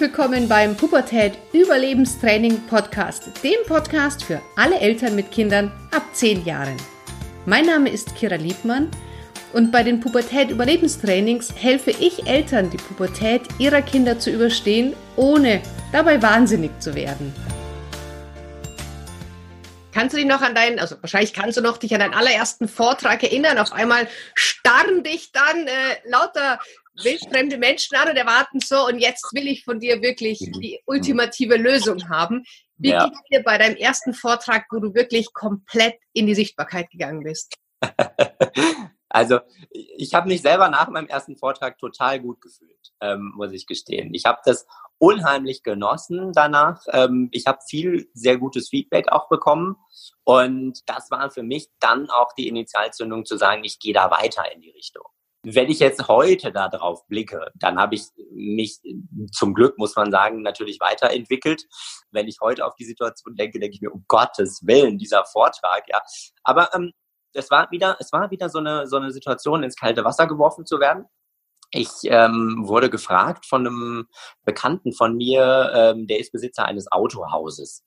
willkommen beim Pubertät Überlebenstraining Podcast, dem Podcast für alle Eltern mit Kindern ab 10 Jahren. Mein Name ist Kira Liebmann und bei den Pubertät Überlebenstrainings helfe ich Eltern, die Pubertät ihrer Kinder zu überstehen, ohne dabei wahnsinnig zu werden. Kannst du dich noch an deinen, also wahrscheinlich kannst du noch dich an deinen allerersten Vortrag erinnern. Auf einmal starren dich dann äh, lauter wildfremde Menschen an und erwarten so, und jetzt will ich von dir wirklich mhm. die ultimative Lösung haben. Wie ja. ging es dir bei deinem ersten Vortrag, wo du wirklich komplett in die Sichtbarkeit gegangen bist? Also ich habe mich selber nach meinem ersten Vortrag total gut gefühlt, ähm, muss ich gestehen. Ich habe das unheimlich genossen danach. Ähm, ich habe viel sehr gutes Feedback auch bekommen und das war für mich dann auch die Initialzündung zu sagen, ich gehe da weiter in die Richtung. Wenn ich jetzt heute da drauf blicke, dann habe ich mich zum Glück, muss man sagen, natürlich weiterentwickelt. Wenn ich heute auf die Situation denke, denke ich mir, um Gottes Willen, dieser Vortrag, ja. Aber ähm, es war wieder, es war wieder so eine, so eine Situation, ins kalte Wasser geworfen zu werden. Ich ähm, wurde gefragt von einem Bekannten von mir, ähm, der ist Besitzer eines Autohauses.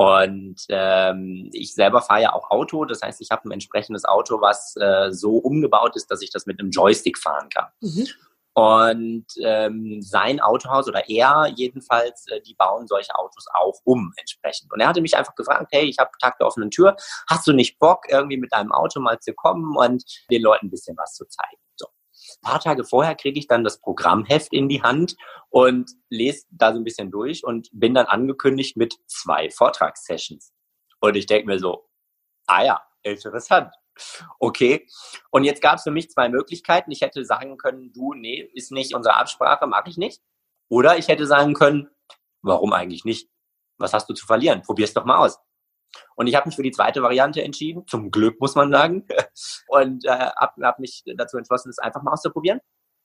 Und ähm, ich selber fahre ja auch Auto, das heißt, ich habe ein entsprechendes Auto, was äh, so umgebaut ist, dass ich das mit einem Joystick fahren kann. Mhm. Und ähm, sein Autohaus oder er jedenfalls, äh, die bauen solche Autos auch um entsprechend. Und er hatte mich einfach gefragt, hey, ich habe Tag der offenen Tür, hast du nicht Bock, irgendwie mit deinem Auto mal zu kommen und den Leuten ein bisschen was zu zeigen? Paar Tage vorher kriege ich dann das Programmheft in die Hand und lese da so ein bisschen durch und bin dann angekündigt mit zwei Vortragssessions. Und ich denke mir so, ah ja, interessant. Okay. Und jetzt gab es für mich zwei Möglichkeiten. Ich hätte sagen können, du, nee, ist nicht unsere Absprache, mag ich nicht. Oder ich hätte sagen können, warum eigentlich nicht? Was hast du zu verlieren? Probier's doch mal aus. Und ich habe mich für die zweite Variante entschieden, zum Glück muss man sagen, und äh, habe hab mich dazu entschlossen, es einfach mal auszuprobieren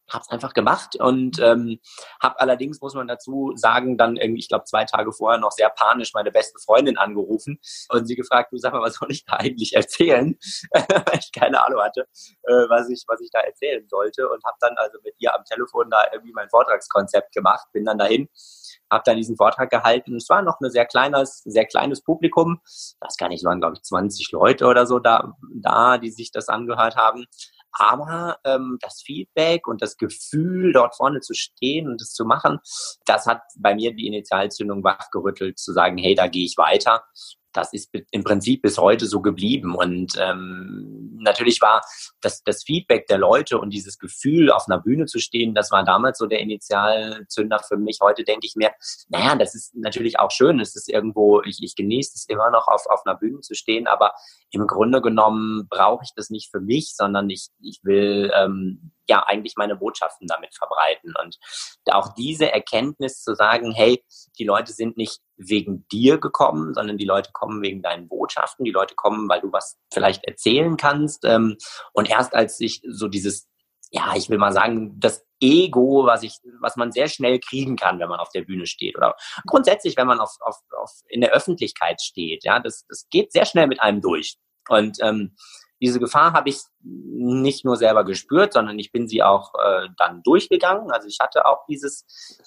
habe es einfach gemacht und ähm, habe allerdings, muss man dazu sagen, dann irgendwie, ich glaube, zwei Tage vorher noch sehr panisch meine beste Freundin angerufen und sie gefragt, du sag mal, was soll ich da eigentlich erzählen? Weil ich keine Ahnung hatte, äh, was, ich, was ich da erzählen sollte und habe dann also mit ihr am Telefon da irgendwie mein Vortragskonzept gemacht, bin dann dahin, habe dann diesen Vortrag gehalten. Es war noch ein sehr kleines, sehr kleines Publikum, das gar nicht, waren glaube ich 20 Leute oder so da, da, die sich das angehört haben. Aber ähm, das Feedback und das Gefühl, dort vorne zu stehen und das zu machen, das hat bei mir die Initialzündung wachgerüttelt, zu sagen, hey, da gehe ich weiter das ist im Prinzip bis heute so geblieben. Und ähm, natürlich war das, das Feedback der Leute und dieses Gefühl, auf einer Bühne zu stehen, das war damals so der Initialzünder für mich. Heute denke ich mir, naja, das ist natürlich auch schön. Es ist irgendwo, ich, ich genieße es immer noch, auf, auf einer Bühne zu stehen, aber im Grunde genommen brauche ich das nicht für mich, sondern ich, ich will ähm, ja eigentlich meine Botschaften damit verbreiten. Und auch diese Erkenntnis zu sagen, hey, die Leute sind nicht wegen dir gekommen, sondern die Leute kommen wegen deinen Botschaften, die Leute kommen, weil du was vielleicht erzählen kannst. Ähm, und erst als ich so dieses, ja, ich will mal sagen, das Ego, was ich, was man sehr schnell kriegen kann, wenn man auf der Bühne steht oder grundsätzlich, wenn man auf, auf, auf in der Öffentlichkeit steht, ja, das, das geht sehr schnell mit einem durch. Und ähm, diese Gefahr habe ich nicht nur selber gespürt, sondern ich bin sie auch äh, dann durchgegangen. Also ich hatte auch dieses,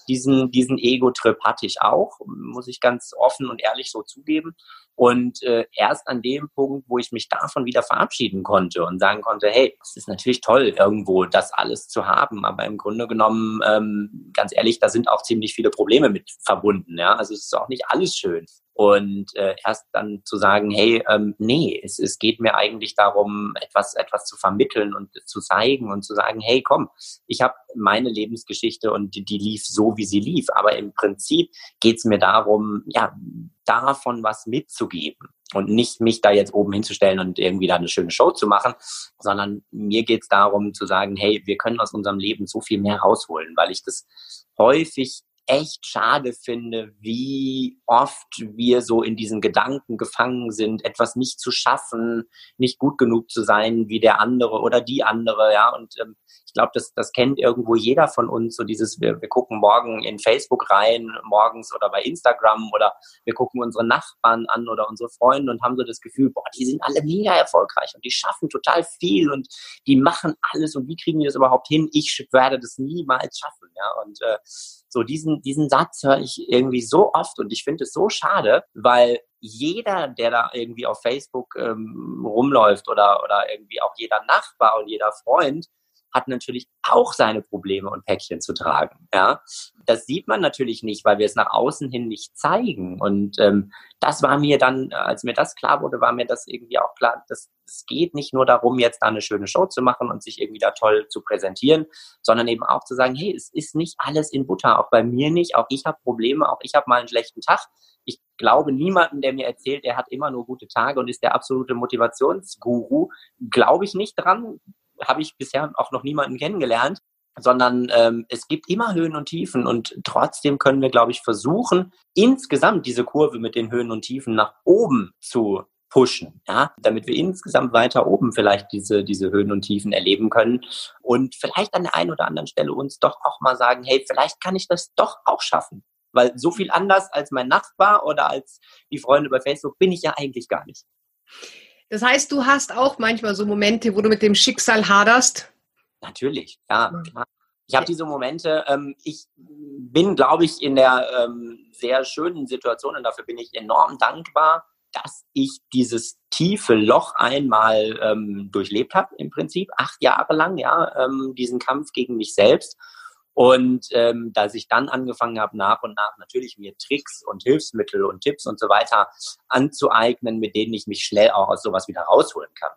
diesen, diesen Ego-Trip hatte ich auch, muss ich ganz offen und ehrlich so zugeben. Und äh, erst an dem Punkt, wo ich mich davon wieder verabschieden konnte und sagen konnte, hey, es ist natürlich toll, irgendwo das alles zu haben, aber im Grunde genommen, ähm, ganz ehrlich, da sind auch ziemlich viele Probleme mit verbunden. Ja? Also es ist auch nicht alles schön. Und äh, erst dann zu sagen, hey, ähm, nee, es, es geht mir eigentlich darum, etwas, etwas zu vermitteln und zu zeigen und zu sagen, hey, komm, ich habe meine Lebensgeschichte und die, die lief so, wie sie lief. Aber im Prinzip geht es mir darum, ja, davon was mitzugeben und nicht mich da jetzt oben hinzustellen und irgendwie da eine schöne Show zu machen, sondern mir geht es darum zu sagen, hey, wir können aus unserem Leben so viel mehr rausholen, weil ich das häufig echt schade finde, wie oft wir so in diesen Gedanken gefangen sind, etwas nicht zu schaffen, nicht gut genug zu sein wie der andere oder die andere, ja. Und ähm, ich glaube, das, das kennt irgendwo jeder von uns, so dieses, wir, wir gucken morgen in Facebook rein, morgens oder bei Instagram oder wir gucken unsere Nachbarn an oder unsere Freunde und haben so das Gefühl, boah, die sind alle mega erfolgreich und die schaffen total viel und die machen alles und wie kriegen die das überhaupt hin? Ich werde das niemals schaffen, ja. Und äh, So diesen, diesen Satz höre ich irgendwie so oft und ich finde es so schade, weil jeder, der da irgendwie auf Facebook ähm, rumläuft oder, oder irgendwie auch jeder Nachbar und jeder Freund, hat natürlich auch seine Probleme und Päckchen zu tragen. Ja, das sieht man natürlich nicht, weil wir es nach außen hin nicht zeigen. Und ähm, das war mir dann, als mir das klar wurde, war mir das irgendwie auch klar, dass es geht nicht nur darum, jetzt da eine schöne Show zu machen und sich irgendwie da toll zu präsentieren, sondern eben auch zu sagen, hey, es ist nicht alles in Butter, auch bei mir nicht, auch ich habe Probleme, auch ich habe mal einen schlechten Tag. Ich glaube niemanden, der mir erzählt, er hat immer nur gute Tage und ist der absolute Motivationsguru, glaube ich nicht dran habe ich bisher auch noch niemanden kennengelernt, sondern ähm, es gibt immer Höhen und Tiefen und trotzdem können wir, glaube ich, versuchen, insgesamt diese Kurve mit den Höhen und Tiefen nach oben zu pushen, ja, damit wir insgesamt weiter oben vielleicht diese, diese Höhen und Tiefen erleben können und vielleicht an der einen oder anderen Stelle uns doch auch mal sagen, hey, vielleicht kann ich das doch auch schaffen. Weil so viel anders als mein Nachbar oder als die Freunde bei Facebook bin ich ja eigentlich gar nicht. Das heißt, du hast auch manchmal so Momente, wo du mit dem Schicksal haderst? Natürlich, ja. Klar. Ich habe diese Momente. Ähm, ich bin, glaube ich, in der ähm, sehr schönen Situation und dafür bin ich enorm dankbar, dass ich dieses tiefe Loch einmal ähm, durchlebt habe, im Prinzip acht Jahre lang, ja, ähm, diesen Kampf gegen mich selbst und ähm, dass ich dann angefangen habe, nach und nach natürlich mir Tricks und Hilfsmittel und Tipps und so weiter anzueignen, mit denen ich mich schnell auch aus sowas wieder rausholen kann.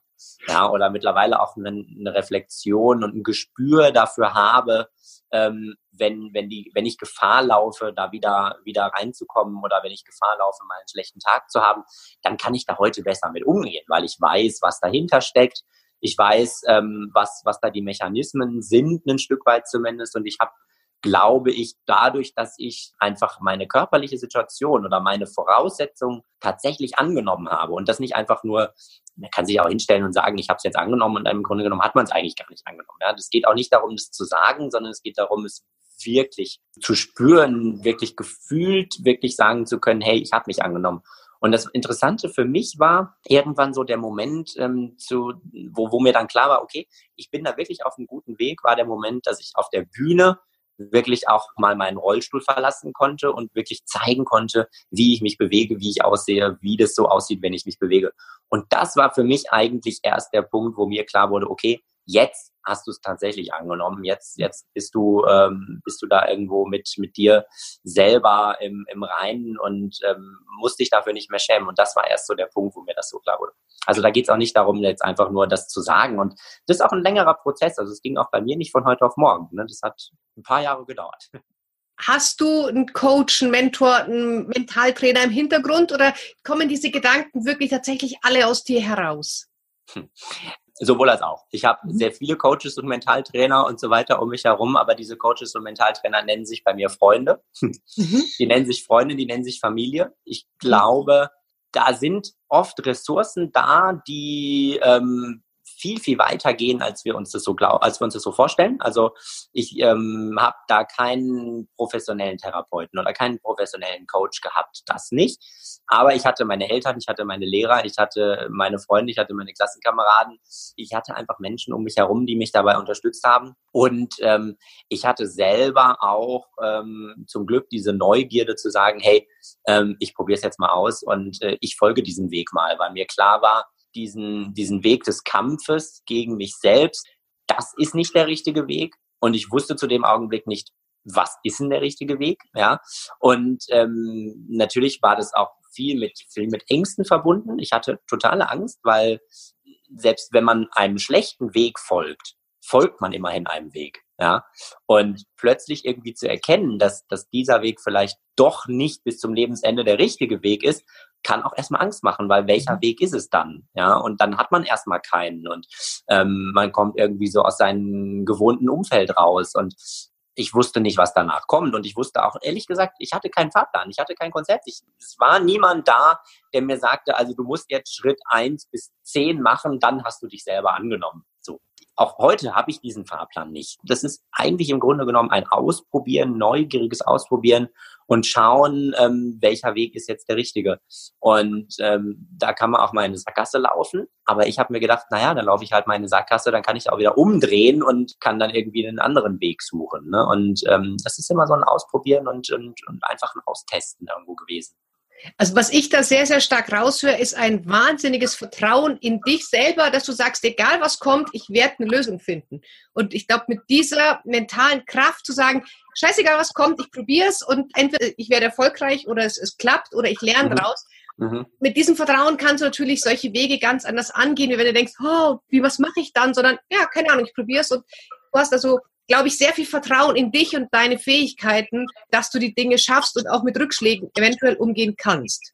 Ja, oder mittlerweile auch eine, eine Reflexion und ein Gespür dafür habe, ähm, wenn, wenn, die, wenn ich Gefahr laufe, da wieder, wieder reinzukommen oder wenn ich Gefahr laufe, mal einen schlechten Tag zu haben, dann kann ich da heute besser mit umgehen, weil ich weiß, was dahinter steckt ich weiß, ähm, was, was da die Mechanismen sind, ein Stück weit zumindest. Und ich habe, glaube ich, dadurch, dass ich einfach meine körperliche Situation oder meine Voraussetzungen tatsächlich angenommen habe und das nicht einfach nur, man kann sich auch hinstellen und sagen, ich habe es jetzt angenommen und im Grunde genommen hat man es eigentlich gar nicht angenommen. Ja, das geht auch nicht darum, das zu sagen, sondern es geht darum, es wirklich zu spüren, wirklich gefühlt, wirklich sagen zu können, hey, ich habe mich angenommen. Und das Interessante für mich war irgendwann so der Moment, ähm, zu, wo, wo mir dann klar war, okay, ich bin da wirklich auf einem guten Weg, war der Moment, dass ich auf der Bühne wirklich auch mal meinen Rollstuhl verlassen konnte und wirklich zeigen konnte, wie ich mich bewege, wie ich aussehe, wie das so aussieht, wenn ich mich bewege. Und das war für mich eigentlich erst der Punkt, wo mir klar wurde, okay, jetzt hast du es tatsächlich angenommen. Jetzt, jetzt bist du, ähm, bist du da irgendwo mit, mit dir selber im, im Reinen und ähm, musst dich dafür nicht mehr schämen. Und das war erst so der Punkt, wo mir das so klar wurde. Also da geht es auch nicht darum, jetzt einfach nur das zu sagen. Und das ist auch ein längerer Prozess. Also es ging auch bei mir nicht von heute auf morgen. Ne? Das hat ein paar Jahre gedauert. Hast du einen Coach, einen Mentor, einen Mentaltrainer im Hintergrund oder kommen diese Gedanken wirklich tatsächlich alle aus dir heraus? Sowohl als auch. Ich habe mhm. sehr viele Coaches und Mentaltrainer und so weiter um mich herum, aber diese Coaches und Mentaltrainer nennen sich bei mir Freunde. Mhm. Die nennen sich Freunde, die nennen sich Familie. Ich glaube, da sind oft Ressourcen da, die ähm, viel, viel weiter gehen, als wir uns das so glauben, als wir uns das so vorstellen. Also ich ähm, habe da keinen professionellen Therapeuten oder keinen professionellen Coach gehabt, das nicht. Aber ich hatte meine Eltern, ich hatte meine Lehrer, ich hatte meine Freunde, ich hatte meine Klassenkameraden. Ich hatte einfach Menschen um mich herum, die mich dabei unterstützt haben. Und ähm, ich hatte selber auch ähm, zum Glück diese Neugierde zu sagen, hey, ähm, ich probiere es jetzt mal aus und äh, ich folge diesem Weg mal, weil mir klar war, diesen, diesen Weg des Kampfes gegen mich selbst, das ist nicht der richtige Weg. Und ich wusste zu dem Augenblick nicht, was ist denn der richtige Weg? Ja. Und ähm, natürlich war das auch viel mit, viel mit Ängsten verbunden. Ich hatte totale Angst, weil selbst wenn man einem schlechten Weg folgt, folgt man immerhin einem Weg. Ja. Und plötzlich irgendwie zu erkennen, dass, dass dieser Weg vielleicht doch nicht bis zum Lebensende der richtige Weg ist, kann auch erstmal Angst machen, weil welcher mhm. Weg ist es dann? Ja, und dann hat man erstmal keinen und ähm, man kommt irgendwie so aus seinem gewohnten Umfeld raus und ich wusste nicht, was danach kommt und ich wusste auch, ehrlich gesagt, ich hatte keinen Fahrplan, ich hatte kein Konzept. Ich, es war niemand da, der mir sagte, also du musst jetzt Schritt eins bis zehn machen, dann hast du dich selber angenommen. Auch heute habe ich diesen Fahrplan nicht. Das ist eigentlich im Grunde genommen ein Ausprobieren, neugieriges Ausprobieren und schauen, ähm, welcher Weg ist jetzt der richtige. Und ähm, da kann man auch mal in eine Sackgasse laufen. Aber ich habe mir gedacht, naja, dann laufe ich halt mal in eine Sackgasse, dann kann ich auch wieder umdrehen und kann dann irgendwie einen anderen Weg suchen. Ne? Und ähm, das ist immer so ein Ausprobieren und, und, und einfach ein Austesten irgendwo gewesen. Also was ich da sehr, sehr stark raushöre, ist ein wahnsinniges Vertrauen in dich selber, dass du sagst, egal was kommt, ich werde eine Lösung finden. Und ich glaube, mit dieser mentalen Kraft zu sagen, scheißegal was kommt, ich probiere es und entweder ich werde erfolgreich oder es, es klappt oder ich lerne mhm. daraus. Mhm. Mit diesem Vertrauen kannst du natürlich solche Wege ganz anders angehen, wie wenn du denkst, oh, wie, was mache ich dann? Sondern, ja, keine Ahnung, ich probiere es und du hast also glaube ich, sehr viel Vertrauen in dich und deine Fähigkeiten, dass du die Dinge schaffst und auch mit Rückschlägen eventuell umgehen kannst.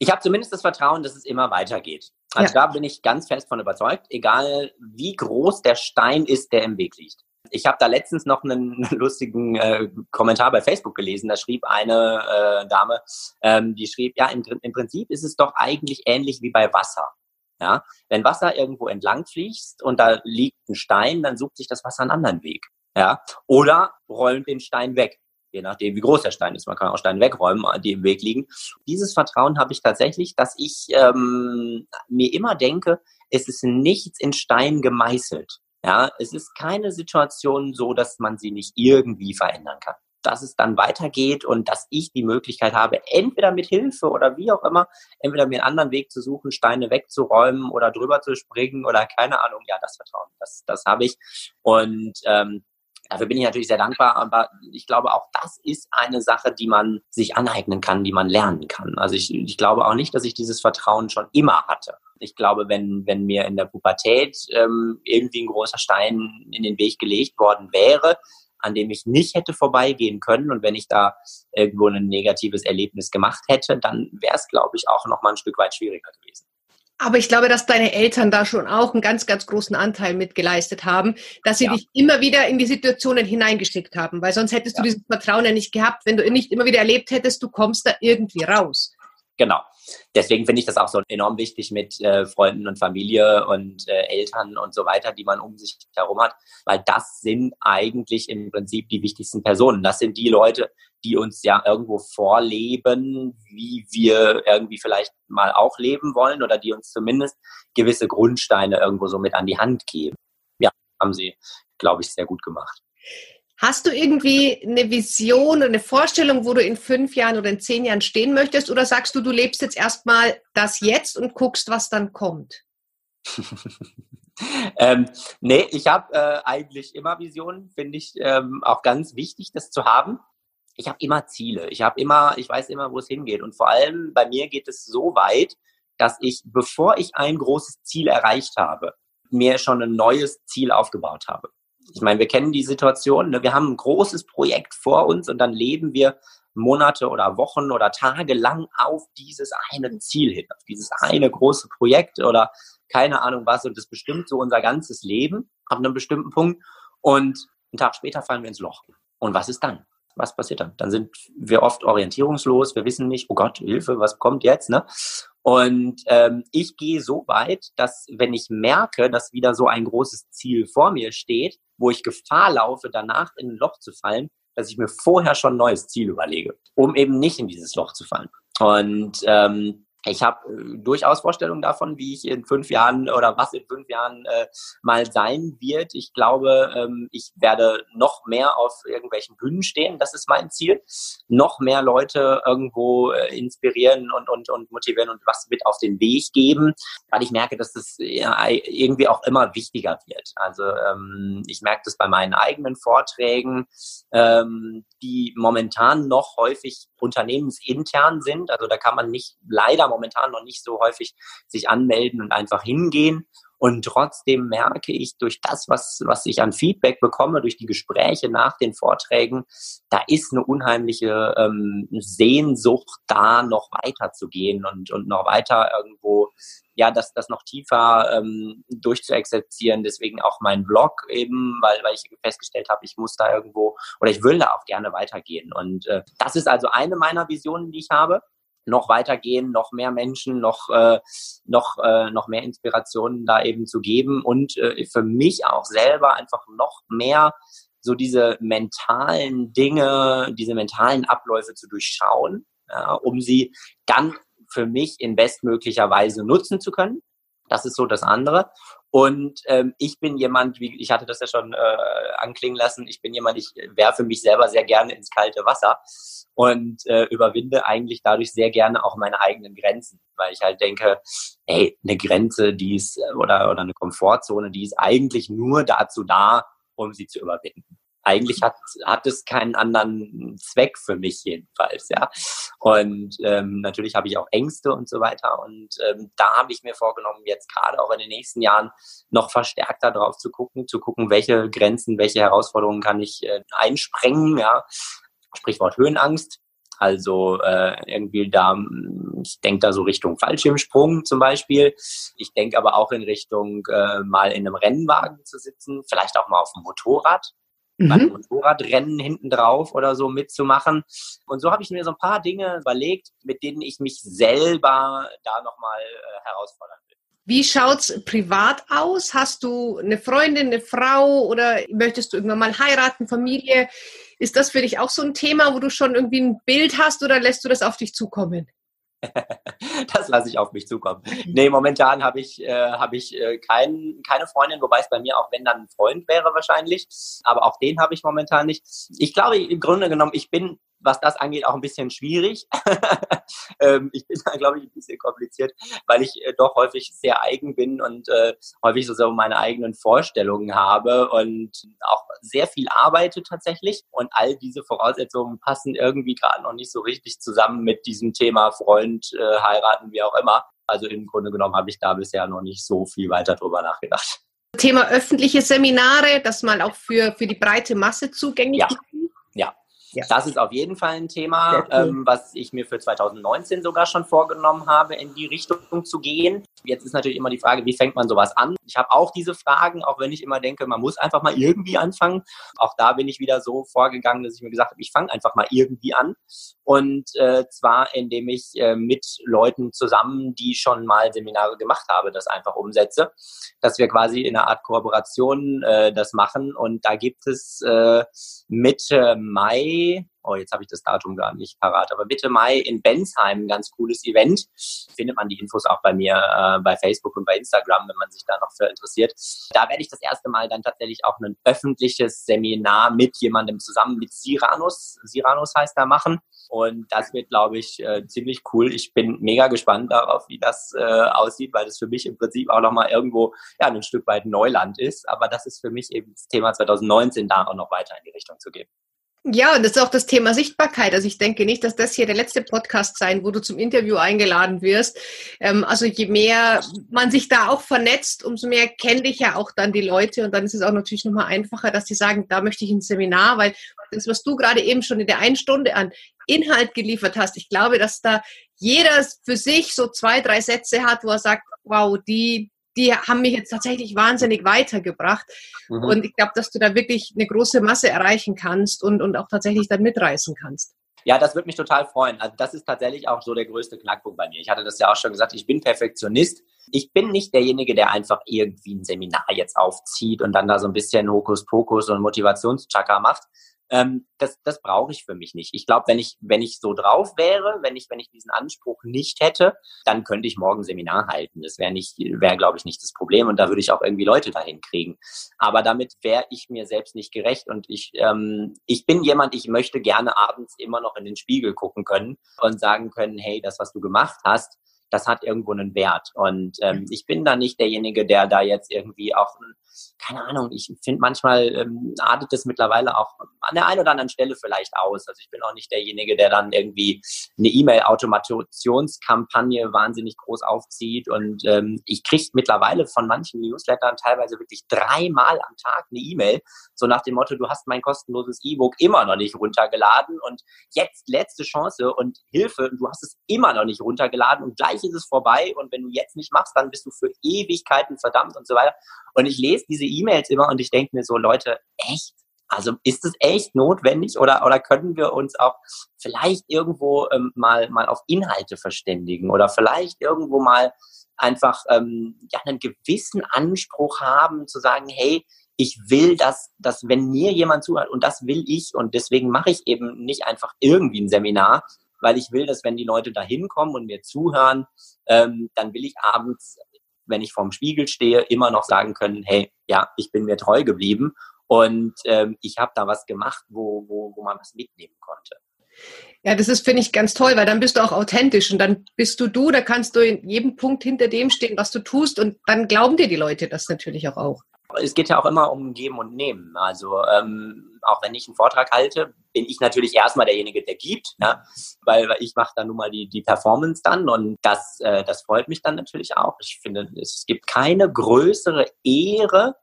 Ich habe zumindest das Vertrauen, dass es immer weitergeht. Also ja. da bin ich ganz fest von überzeugt, egal wie groß der Stein ist, der im Weg liegt. Ich habe da letztens noch einen lustigen äh, Kommentar bei Facebook gelesen. Da schrieb eine äh, Dame, ähm, die schrieb, ja, im, im Prinzip ist es doch eigentlich ähnlich wie bei Wasser. Ja, wenn Wasser irgendwo entlang fließt und da liegt ein Stein, dann sucht sich das Wasser einen anderen Weg. Ja, oder räumt den Stein weg. Je nachdem, wie groß der Stein ist. Man kann auch Steine wegräumen, die im Weg liegen. Dieses Vertrauen habe ich tatsächlich, dass ich ähm, mir immer denke, es ist nichts in Stein gemeißelt. Ja, es ist keine Situation so, dass man sie nicht irgendwie verändern kann dass es dann weitergeht und dass ich die Möglichkeit habe, entweder mit Hilfe oder wie auch immer, entweder mir einen anderen Weg zu suchen, Steine wegzuräumen oder drüber zu springen oder keine Ahnung, ja, das Vertrauen, das, das habe ich. Und ähm, Dafür bin ich natürlich sehr dankbar, aber ich glaube, auch das ist eine Sache, die man sich aneignen kann, die man lernen kann. Also ich, ich glaube auch nicht, dass ich dieses Vertrauen schon immer hatte. Ich glaube, wenn, wenn mir in der Pubertät ähm, irgendwie ein großer Stein in den Weg gelegt worden wäre, an dem ich nicht hätte vorbeigehen können. Und wenn ich da irgendwo ein negatives Erlebnis gemacht hätte, dann wäre es, glaube ich, auch noch mal ein Stück weit schwieriger gewesen. Aber ich glaube, dass deine Eltern da schon auch einen ganz, ganz großen Anteil mitgeleistet haben, dass sie ja. dich immer wieder in die Situationen hineingeschickt haben, weil sonst hättest ja. du dieses Vertrauen ja nicht gehabt, wenn du nicht immer wieder erlebt hättest, du kommst da irgendwie raus. Genau. Deswegen finde ich das auch so enorm wichtig mit äh, Freunden und Familie und äh, Eltern und so weiter, die man um sich herum hat, weil das sind eigentlich im Prinzip die wichtigsten Personen. Das sind die Leute, die uns ja irgendwo vorleben, wie wir irgendwie vielleicht mal auch leben wollen oder die uns zumindest gewisse Grundsteine irgendwo so mit an die Hand geben. Ja, haben sie, glaube ich, sehr gut gemacht. Hast du irgendwie eine Vision oder eine Vorstellung, wo du in fünf Jahren oder in zehn Jahren stehen möchtest? Oder sagst du, du lebst jetzt erstmal das Jetzt und guckst, was dann kommt? ähm, nee, ich habe äh, eigentlich immer Visionen, finde ich ähm, auch ganz wichtig, das zu haben. Ich habe immer Ziele. Ich habe immer, ich weiß immer, wo es hingeht. Und vor allem bei mir geht es so weit, dass ich, bevor ich ein großes Ziel erreicht habe, mir schon ein neues Ziel aufgebaut habe. Ich meine, wir kennen die Situation, ne? wir haben ein großes Projekt vor uns und dann leben wir Monate oder Wochen oder Tage lang auf dieses eine Ziel hin, auf dieses eine große Projekt oder keine Ahnung was und das bestimmt so unser ganzes Leben ab einem bestimmten Punkt und einen Tag später fallen wir ins Loch. Und was ist dann? Was passiert dann? Dann sind wir oft orientierungslos, wir wissen nicht, oh Gott, Hilfe, was kommt jetzt? Ne? Und ähm, ich gehe so weit, dass wenn ich merke, dass wieder so ein großes Ziel vor mir steht, wo ich Gefahr laufe, danach in ein Loch zu fallen, dass ich mir vorher schon ein neues Ziel überlege, um eben nicht in dieses Loch zu fallen. Und ähm, ich habe äh, durchaus Vorstellungen davon, wie ich in fünf Jahren oder was in fünf Jahren äh, mal sein wird. Ich glaube, ähm, ich werde noch mehr auf irgendwelchen Bühnen stehen. Das ist mein Ziel. Noch mehr Leute irgendwo äh, inspirieren und, und, und motivieren und was mit auf den Weg geben, weil ich merke, dass das irgendwie auch immer wichtiger wird. Also ähm, ich merke das bei meinen eigenen Vorträgen, ähm, die momentan noch häufig unternehmensintern sind. Also da kann man nicht leider momentan noch nicht so häufig sich anmelden und einfach hingehen. Und trotzdem merke ich durch das, was, was ich an Feedback bekomme, durch die Gespräche nach den Vorträgen, da ist eine unheimliche ähm, Sehnsucht da, noch weiter zu gehen und, und noch weiter irgendwo, ja, das, das noch tiefer ähm, durchzuexerzieren. Deswegen auch mein Blog eben, weil, weil ich festgestellt habe, ich muss da irgendwo oder ich will da auch gerne weitergehen. Und äh, das ist also eine meiner Visionen, die ich habe. Noch weitergehen, noch mehr Menschen, noch, äh, noch, äh, noch mehr Inspirationen da eben zu geben und äh, für mich auch selber einfach noch mehr so diese mentalen Dinge, diese mentalen Abläufe zu durchschauen, ja, um sie dann für mich in bestmöglicher Weise nutzen zu können. Das ist so das andere. Und ähm, ich bin jemand, wie ich hatte das ja schon äh, anklingen lassen, ich bin jemand, ich werfe mich selber sehr gerne ins kalte Wasser und äh, überwinde eigentlich dadurch sehr gerne auch meine eigenen Grenzen, weil ich halt denke, hey, eine Grenze, die ist oder oder eine Komfortzone, die ist eigentlich nur dazu da, um sie zu überwinden eigentlich hat, hat es keinen anderen Zweck für mich jedenfalls, ja. Und ähm, natürlich habe ich auch Ängste und so weiter. Und ähm, da habe ich mir vorgenommen, jetzt gerade auch in den nächsten Jahren noch verstärkter drauf zu gucken, zu gucken, welche Grenzen, welche Herausforderungen kann ich äh, einsprengen, ja. Sprichwort Höhenangst. Also äh, irgendwie da, ich denke da so Richtung Fallschirmsprung zum Beispiel. Ich denke aber auch in Richtung äh, mal in einem Rennwagen zu sitzen, vielleicht auch mal auf dem Motorrad mhm. beim Motorradrennen hinten drauf oder so mitzumachen. Und so habe ich mir so ein paar Dinge überlegt, mit denen ich mich selber da nochmal äh, herausfordern will. Wie schaut's privat aus? Hast du eine Freundin, eine Frau oder möchtest du irgendwann mal heiraten, Familie? Ist das für dich auch so ein Thema, wo du schon irgendwie ein Bild hast oder lässt du das auf dich zukommen? das lasse ich auf mich zukommen. Nee, momentan habe ich, äh, hab ich äh, kein, keine Freundin, wobei es bei mir auch, wenn dann ein Freund wäre wahrscheinlich. Aber auch den habe ich momentan nicht. Ich glaube, im Grunde genommen, ich bin was das angeht, auch ein bisschen schwierig. ähm, ich bin da, glaube ich, ein bisschen kompliziert, weil ich äh, doch häufig sehr eigen bin und äh, häufig so meine eigenen Vorstellungen habe und auch sehr viel arbeite tatsächlich. Und all diese Voraussetzungen passen irgendwie gerade noch nicht so richtig zusammen mit diesem Thema Freund, äh, heiraten, wie auch immer. Also im Grunde genommen habe ich da bisher noch nicht so viel weiter drüber nachgedacht. Thema öffentliche Seminare, das mal auch für, für die breite Masse zugänglich ja. Ja, ja. Das ist auf jeden Fall ein Thema, ähm, was ich mir für 2019 sogar schon vorgenommen habe, in die Richtung zu gehen. Jetzt ist natürlich immer die Frage, wie fängt man sowas an? Ich habe auch diese Fragen, auch wenn ich immer denke, man muss einfach mal irgendwie anfangen. Auch da bin ich wieder so vorgegangen, dass ich mir gesagt habe, ich fange einfach mal irgendwie an. Und äh, zwar, indem ich äh, mit Leuten zusammen, die schon mal Seminare gemacht habe, das einfach umsetze, dass wir quasi in einer Art Kooperation äh, das machen. Und da gibt es äh, Mitte Mai oh, jetzt habe ich das Datum gar nicht parat, aber Mitte Mai in Bensheim ein ganz cooles Event. Findet man die Infos auch bei mir äh, bei Facebook und bei Instagram, wenn man sich da noch für interessiert. Da werde ich das erste Mal dann tatsächlich auch ein öffentliches Seminar mit jemandem zusammen, mit Siranus, Siranus heißt er, machen. Und das wird, glaube ich, äh, ziemlich cool. Ich bin mega gespannt darauf, wie das äh, aussieht, weil das für mich im Prinzip auch nochmal irgendwo ja, ein Stück weit Neuland ist. Aber das ist für mich eben das Thema 2019, da auch noch weiter in die Richtung zu gehen. Ja, und das ist auch das Thema Sichtbarkeit. Also ich denke nicht, dass das hier der letzte Podcast sein, wo du zum Interview eingeladen wirst. Ähm, also je mehr man sich da auch vernetzt, umso mehr kennen dich ja auch dann die Leute. Und dann ist es auch natürlich nochmal einfacher, dass die sagen, da möchte ich ein Seminar, weil das, was du gerade eben schon in der einen Stunde an Inhalt geliefert hast, ich glaube, dass da jeder für sich so zwei, drei Sätze hat, wo er sagt, wow, die, die haben mich jetzt tatsächlich wahnsinnig weitergebracht. Mhm. Und ich glaube, dass du da wirklich eine große Masse erreichen kannst und, und auch tatsächlich dann mitreißen kannst. Ja, das würde mich total freuen. Also das ist tatsächlich auch so der größte Knackpunkt bei mir. Ich hatte das ja auch schon gesagt, ich bin Perfektionist. Ich bin nicht derjenige, der einfach irgendwie ein Seminar jetzt aufzieht und dann da so ein bisschen Hokuspokus und Motivationschakra macht, ähm, das, das brauche ich für mich nicht. Ich glaube, wenn ich, wenn ich so drauf wäre, wenn ich, wenn ich diesen Anspruch nicht hätte, dann könnte ich morgen Seminar halten. Das wäre nicht, wäre, glaube ich, nicht das Problem und da würde ich auch irgendwie Leute dahin kriegen. Aber damit wäre ich mir selbst nicht gerecht und ich, ähm, ich bin jemand, ich möchte gerne abends immer noch in den Spiegel gucken können und sagen können, hey, das, was du gemacht hast, das hat irgendwo einen Wert. Und ähm, ich bin da nicht derjenige, der da jetzt irgendwie auch keine Ahnung, ich finde manchmal ähm, artet es mittlerweile auch an der einen oder anderen Stelle vielleicht aus. Also ich bin auch nicht derjenige, der dann irgendwie eine E-Mail-Automationskampagne wahnsinnig groß aufzieht. Und ähm, ich kriege mittlerweile von manchen Newslettern teilweise wirklich dreimal am Tag eine E-Mail, so nach dem Motto, du hast mein kostenloses E-Book immer noch nicht runtergeladen und jetzt letzte Chance und Hilfe, du hast es immer noch nicht runtergeladen und gleich ist es vorbei und wenn du jetzt nicht machst, dann bist du für Ewigkeiten verdammt und so weiter. Und ich lese diese E-Mails immer und ich denke mir so, Leute, echt? Also ist es echt notwendig oder, oder können wir uns auch vielleicht irgendwo ähm, mal, mal auf Inhalte verständigen oder vielleicht irgendwo mal einfach ähm, ja, einen gewissen Anspruch haben, zu sagen, hey, ich will, dass, dass wenn mir jemand zuhört und das will ich und deswegen mache ich eben nicht einfach irgendwie ein Seminar, weil ich will, dass wenn die Leute da hinkommen und mir zuhören, ähm, dann will ich abends, wenn ich vorm Spiegel stehe, immer noch sagen können, hey, ja, ich bin mir treu geblieben und ähm, ich habe da was gemacht, wo, wo, wo man was mitnehmen konnte. Ja, das ist, finde ich, ganz toll, weil dann bist du auch authentisch und dann bist du du, da kannst du in jedem Punkt hinter dem stehen, was du tust und dann glauben dir die Leute das natürlich auch. auch. Es geht ja auch immer um Geben und Nehmen. Also ähm, auch wenn ich einen Vortrag halte, bin ich natürlich erstmal derjenige, der gibt, ja? weil, weil ich mache dann nun mal die, die Performance dann und das, äh, das freut mich dann natürlich auch. Ich finde, es gibt keine größere Ehre,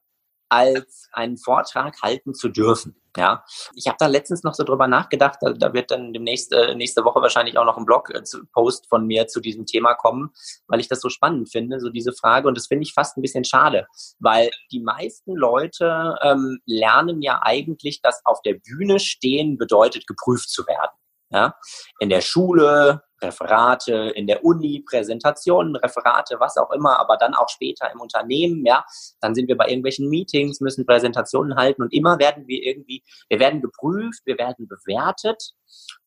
als einen Vortrag halten zu dürfen. Ja, ich habe da letztens noch so drüber nachgedacht. Da, da wird dann demnächst äh, nächste Woche wahrscheinlich auch noch ein Blog-Post äh, von mir zu diesem Thema kommen, weil ich das so spannend finde, so diese Frage. Und das finde ich fast ein bisschen schade, weil die meisten Leute ähm, lernen ja eigentlich, dass auf der Bühne stehen bedeutet, geprüft zu werden. Ja? In der Schule, Referate, in der Uni, Präsentationen, Referate, was auch immer, aber dann auch später im Unternehmen, ja, dann sind wir bei irgendwelchen Meetings, müssen Präsentationen halten und immer werden wir irgendwie, wir werden geprüft, wir werden bewertet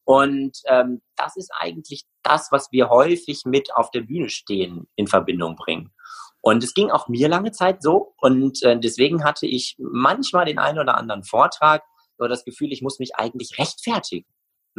und ähm, das ist eigentlich das, was wir häufig mit auf der Bühne stehen in Verbindung bringen. Und es ging auch mir lange Zeit so und äh, deswegen hatte ich manchmal den einen oder anderen Vortrag so das Gefühl, ich muss mich eigentlich rechtfertigen.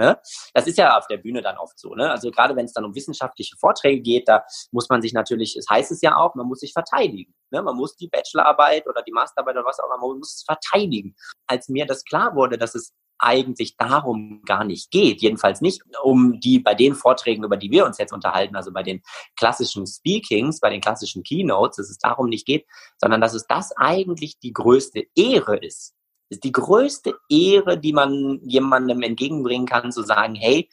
Ne? Das ist ja auf der Bühne dann oft so. Ne? Also gerade wenn es dann um wissenschaftliche Vorträge geht, da muss man sich natürlich, es heißt es ja auch, man muss sich verteidigen. Ne? Man muss die Bachelorarbeit oder die Masterarbeit oder was auch immer, man muss es verteidigen. Als mir das klar wurde, dass es eigentlich darum gar nicht geht, jedenfalls nicht um die bei den Vorträgen, über die wir uns jetzt unterhalten, also bei den klassischen Speakings, bei den klassischen Keynotes, dass es darum nicht geht, sondern dass es das eigentlich die größte Ehre ist, ist die größte Ehre, die man jemandem entgegenbringen kann, zu sagen, hey,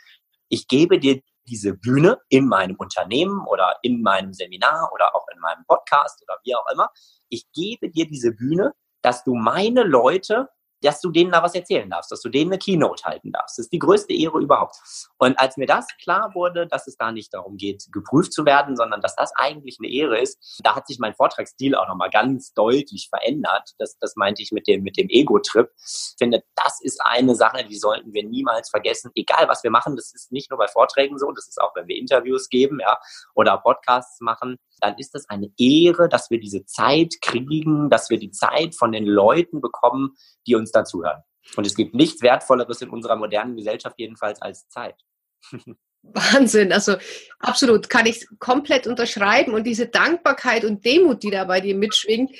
ich gebe dir diese Bühne in meinem Unternehmen oder in meinem Seminar oder auch in meinem Podcast oder wie auch immer. Ich gebe dir diese Bühne, dass du meine Leute dass du denen da was erzählen darfst, dass du denen eine Keynote halten darfst. Das ist die größte Ehre überhaupt. Und als mir das klar wurde, dass es da nicht darum geht, geprüft zu werden, sondern dass das eigentlich eine Ehre ist, da hat sich mein Vortragsstil auch nochmal ganz deutlich verändert. Das, das meinte ich mit dem, mit dem Ego-Trip. Ich finde, das ist eine Sache, die sollten wir niemals vergessen. Egal, was wir machen, das ist nicht nur bei Vorträgen so, das ist auch, wenn wir Interviews geben, ja, oder Podcasts machen, dann ist es eine Ehre, dass wir diese Zeit kriegen, dass wir die Zeit von den Leuten bekommen, die uns dazuhören. Und es gibt nichts Wertvolleres in unserer modernen Gesellschaft jedenfalls als Zeit. Wahnsinn, also absolut, kann ich komplett unterschreiben. Und diese Dankbarkeit und Demut, die da bei dir mitschwingt,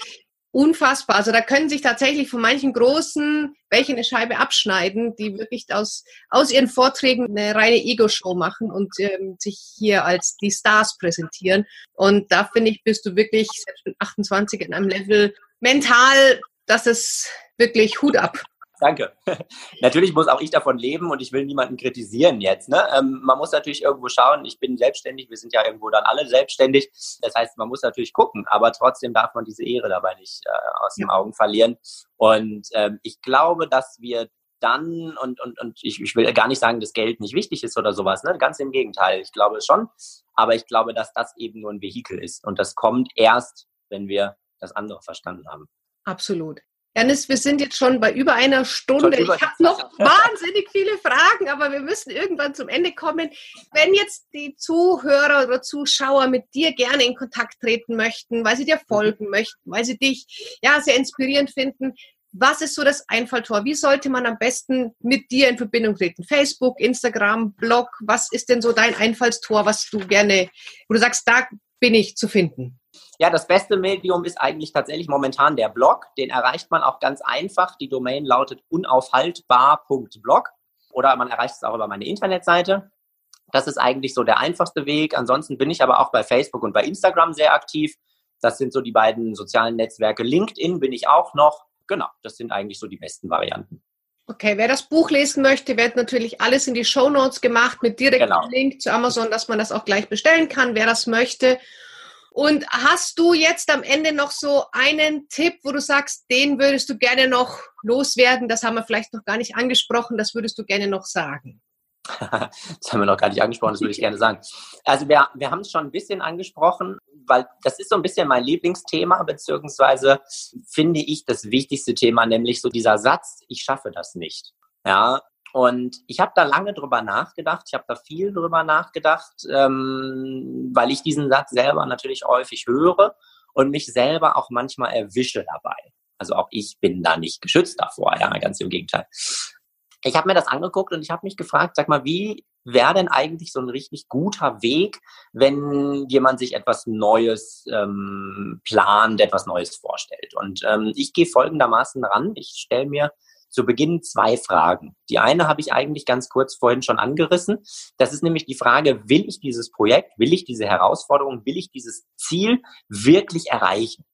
unfassbar. Also da können sich tatsächlich von manchen Großen welche eine Scheibe abschneiden, die wirklich aus, aus ihren Vorträgen eine reine Ego-Show machen und ähm, sich hier als die Stars präsentieren. Und da finde ich, bist du wirklich selbst mit 28 in einem Level mental, dass es wirklich Hut ab. Danke. natürlich muss auch ich davon leben und ich will niemanden kritisieren jetzt. Ne? Ähm, man muss natürlich irgendwo schauen, ich bin selbstständig, wir sind ja irgendwo dann alle selbstständig. Das heißt, man muss natürlich gucken, aber trotzdem darf man diese Ehre dabei nicht äh, aus ja. den Augen verlieren. Und ähm, ich glaube, dass wir dann, und, und, und ich, ich will gar nicht sagen, dass Geld nicht wichtig ist oder sowas, ne? ganz im Gegenteil, ich glaube schon, aber ich glaube, dass das eben nur ein Vehikel ist und das kommt erst, wenn wir das andere verstanden haben. Absolut. Janis, wir sind jetzt schon bei über einer Stunde. Ich habe noch wahnsinnig viele Fragen, aber wir müssen irgendwann zum Ende kommen. Wenn jetzt die Zuhörer oder Zuschauer mit dir gerne in Kontakt treten möchten, weil sie dir folgen mhm. möchten, weil sie dich ja sehr inspirierend finden, was ist so das Einfalltor? Wie sollte man am besten mit dir in Verbindung treten? Facebook, Instagram, Blog? Was ist denn so dein Einfallstor, was du gerne, wo du sagst, da bin ich zu finden? Ja, das beste Medium ist eigentlich tatsächlich momentan der Blog. Den erreicht man auch ganz einfach. Die Domain lautet unaufhaltbar.blog oder man erreicht es auch über meine Internetseite. Das ist eigentlich so der einfachste Weg. Ansonsten bin ich aber auch bei Facebook und bei Instagram sehr aktiv. Das sind so die beiden sozialen Netzwerke. LinkedIn bin ich auch noch. Genau, das sind eigentlich so die besten Varianten. Okay, wer das Buch lesen möchte, wird natürlich alles in die Show Notes gemacht mit direktem genau. Link zu Amazon, dass man das auch gleich bestellen kann, wer das möchte. Und hast du jetzt am Ende noch so einen Tipp, wo du sagst, den würdest du gerne noch loswerden? Das haben wir vielleicht noch gar nicht angesprochen, das würdest du gerne noch sagen. das haben wir noch gar nicht angesprochen, das würde ich gerne sagen. Also wir, wir haben es schon ein bisschen angesprochen, weil das ist so ein bisschen mein Lieblingsthema, beziehungsweise finde ich das wichtigste Thema, nämlich so dieser Satz, ich schaffe das nicht. Ja, und ich habe da lange drüber nachgedacht, ich habe da viel drüber nachgedacht, ähm, weil ich diesen Satz selber natürlich häufig höre und mich selber auch manchmal erwische dabei. Also auch ich bin da nicht geschützt davor, ja, ganz im Gegenteil ich habe mir das angeguckt und ich habe mich gefragt, sag mal, wie wäre denn eigentlich so ein richtig guter Weg, wenn jemand sich etwas Neues ähm, plant, etwas Neues vorstellt? Und ähm, ich gehe folgendermaßen ran. Ich stelle mir zu Beginn zwei Fragen. Die eine habe ich eigentlich ganz kurz vorhin schon angerissen. Das ist nämlich die Frage, will ich dieses Projekt, will ich diese Herausforderung, will ich dieses Ziel wirklich erreichen?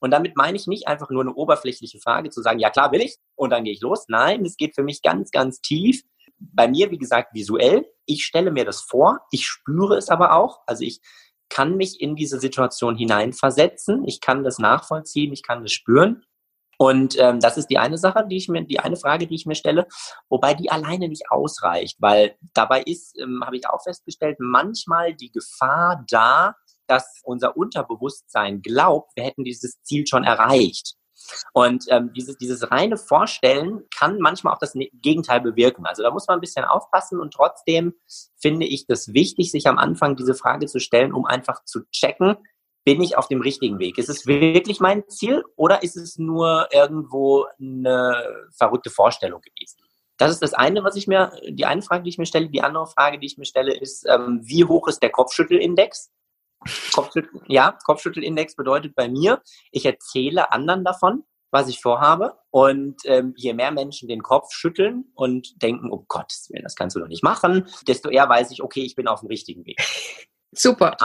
Und damit meine ich nicht einfach nur eine oberflächliche Frage zu sagen, ja klar will ich und dann gehe ich los. Nein, es geht für mich ganz, ganz tief. Bei mir, wie gesagt, visuell. Ich stelle mir das vor, ich spüre es aber auch. Also ich kann mich in diese Situation hineinversetzen, ich kann das nachvollziehen, ich kann das spüren. Und ähm, das ist die eine Sache, die ich mir, die eine Frage, die ich mir stelle, wobei die alleine nicht ausreicht, weil dabei ist, ähm, habe ich auch festgestellt, manchmal die Gefahr da, dass unser Unterbewusstsein glaubt, wir hätten dieses Ziel schon erreicht. Und ähm, dieses, dieses reine Vorstellen kann manchmal auch das ne-, Gegenteil bewirken. Also da muss man ein bisschen aufpassen und trotzdem finde ich das wichtig, sich am Anfang diese Frage zu stellen, um einfach zu checken, bin ich auf dem richtigen Weg? Ist es wirklich mein Ziel oder ist es nur irgendwo eine verrückte Vorstellung gewesen? Das ist das eine, was ich mir, die eine Frage, die ich mir stelle. Die andere Frage, die ich mir stelle, ist, ähm, wie hoch ist der Kopfschüttelindex? Kopfschüttel, ja, Kopfschüttelindex bedeutet bei mir, ich erzähle anderen davon, was ich vorhabe. Und ähm, je mehr Menschen den Kopf schütteln und denken, oh Gott, das kannst du doch nicht machen, desto eher weiß ich, okay, ich bin auf dem richtigen Weg. Super.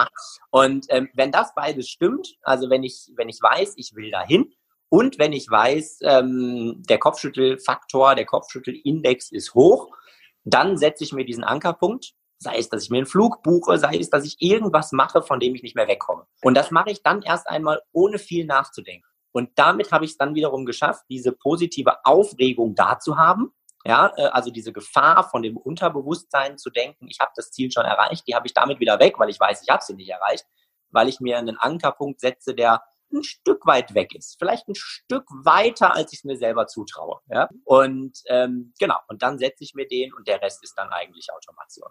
Und ähm, wenn das beides stimmt, also wenn ich, wenn ich weiß, ich will dahin und wenn ich weiß, ähm, der Kopfschüttelfaktor, der Kopfschüttelindex ist hoch, dann setze ich mir diesen Ankerpunkt Sei es, dass ich mir einen Flug buche, sei es, dass ich irgendwas mache, von dem ich nicht mehr wegkomme. Und das mache ich dann erst einmal ohne viel nachzudenken. Und damit habe ich es dann wiederum geschafft, diese positive Aufregung da zu haben. Ja, äh, also diese Gefahr von dem Unterbewusstsein zu denken, ich habe das Ziel schon erreicht, die habe ich damit wieder weg, weil ich weiß, ich habe sie nicht erreicht, weil ich mir einen Ankerpunkt setze, der ein Stück weit weg ist. Vielleicht ein Stück weiter, als ich es mir selber zutraue. Ja? Und ähm, genau, und dann setze ich mir den und der Rest ist dann eigentlich Automation.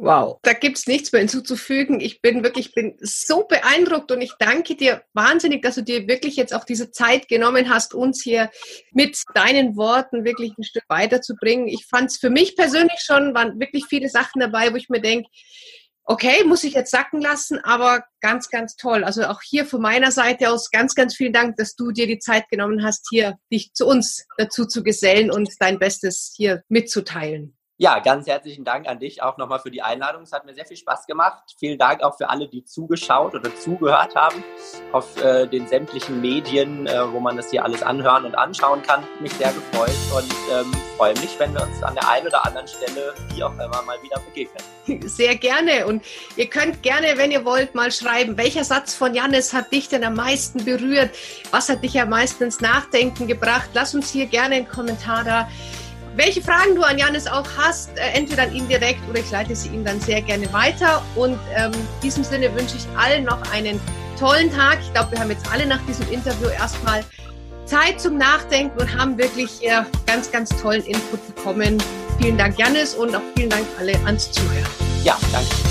Wow, da gibt's nichts mehr hinzuzufügen. Ich bin wirklich bin so beeindruckt und ich danke dir wahnsinnig, dass du dir wirklich jetzt auch diese Zeit genommen hast, uns hier mit deinen Worten wirklich ein Stück weiterzubringen. Ich fand es für mich persönlich schon, waren wirklich viele Sachen dabei, wo ich mir denke, okay, muss ich jetzt sacken lassen, aber ganz, ganz toll. Also auch hier von meiner Seite aus ganz, ganz vielen Dank, dass du dir die Zeit genommen hast, hier dich zu uns dazu zu gesellen und dein Bestes hier mitzuteilen. Ja, ganz herzlichen Dank an dich auch nochmal für die Einladung. Es hat mir sehr viel Spaß gemacht. Vielen Dank auch für alle, die zugeschaut oder zugehört haben auf äh, den sämtlichen Medien, äh, wo man das hier alles anhören und anschauen kann. Mich sehr gefreut und ähm, freue mich, wenn wir uns an der einen oder anderen Stelle, wie auch immer, mal wieder begegnen. Sehr gerne. Und ihr könnt gerne, wenn ihr wollt, mal schreiben, welcher Satz von Jannis hat dich denn am meisten berührt? Was hat dich am meisten ins Nachdenken gebracht? Lass uns hier gerne einen Kommentar da welche Fragen du an Janis auch hast, äh, entweder an ihn direkt oder ich leite sie ihm dann sehr gerne weiter. Und ähm, in diesem Sinne wünsche ich allen noch einen tollen Tag. Ich glaube, wir haben jetzt alle nach diesem Interview erstmal Zeit zum Nachdenken und haben wirklich äh, ganz, ganz tollen Input bekommen. Vielen Dank, Janis, und auch vielen Dank alle ans Zuhören. Ja, danke.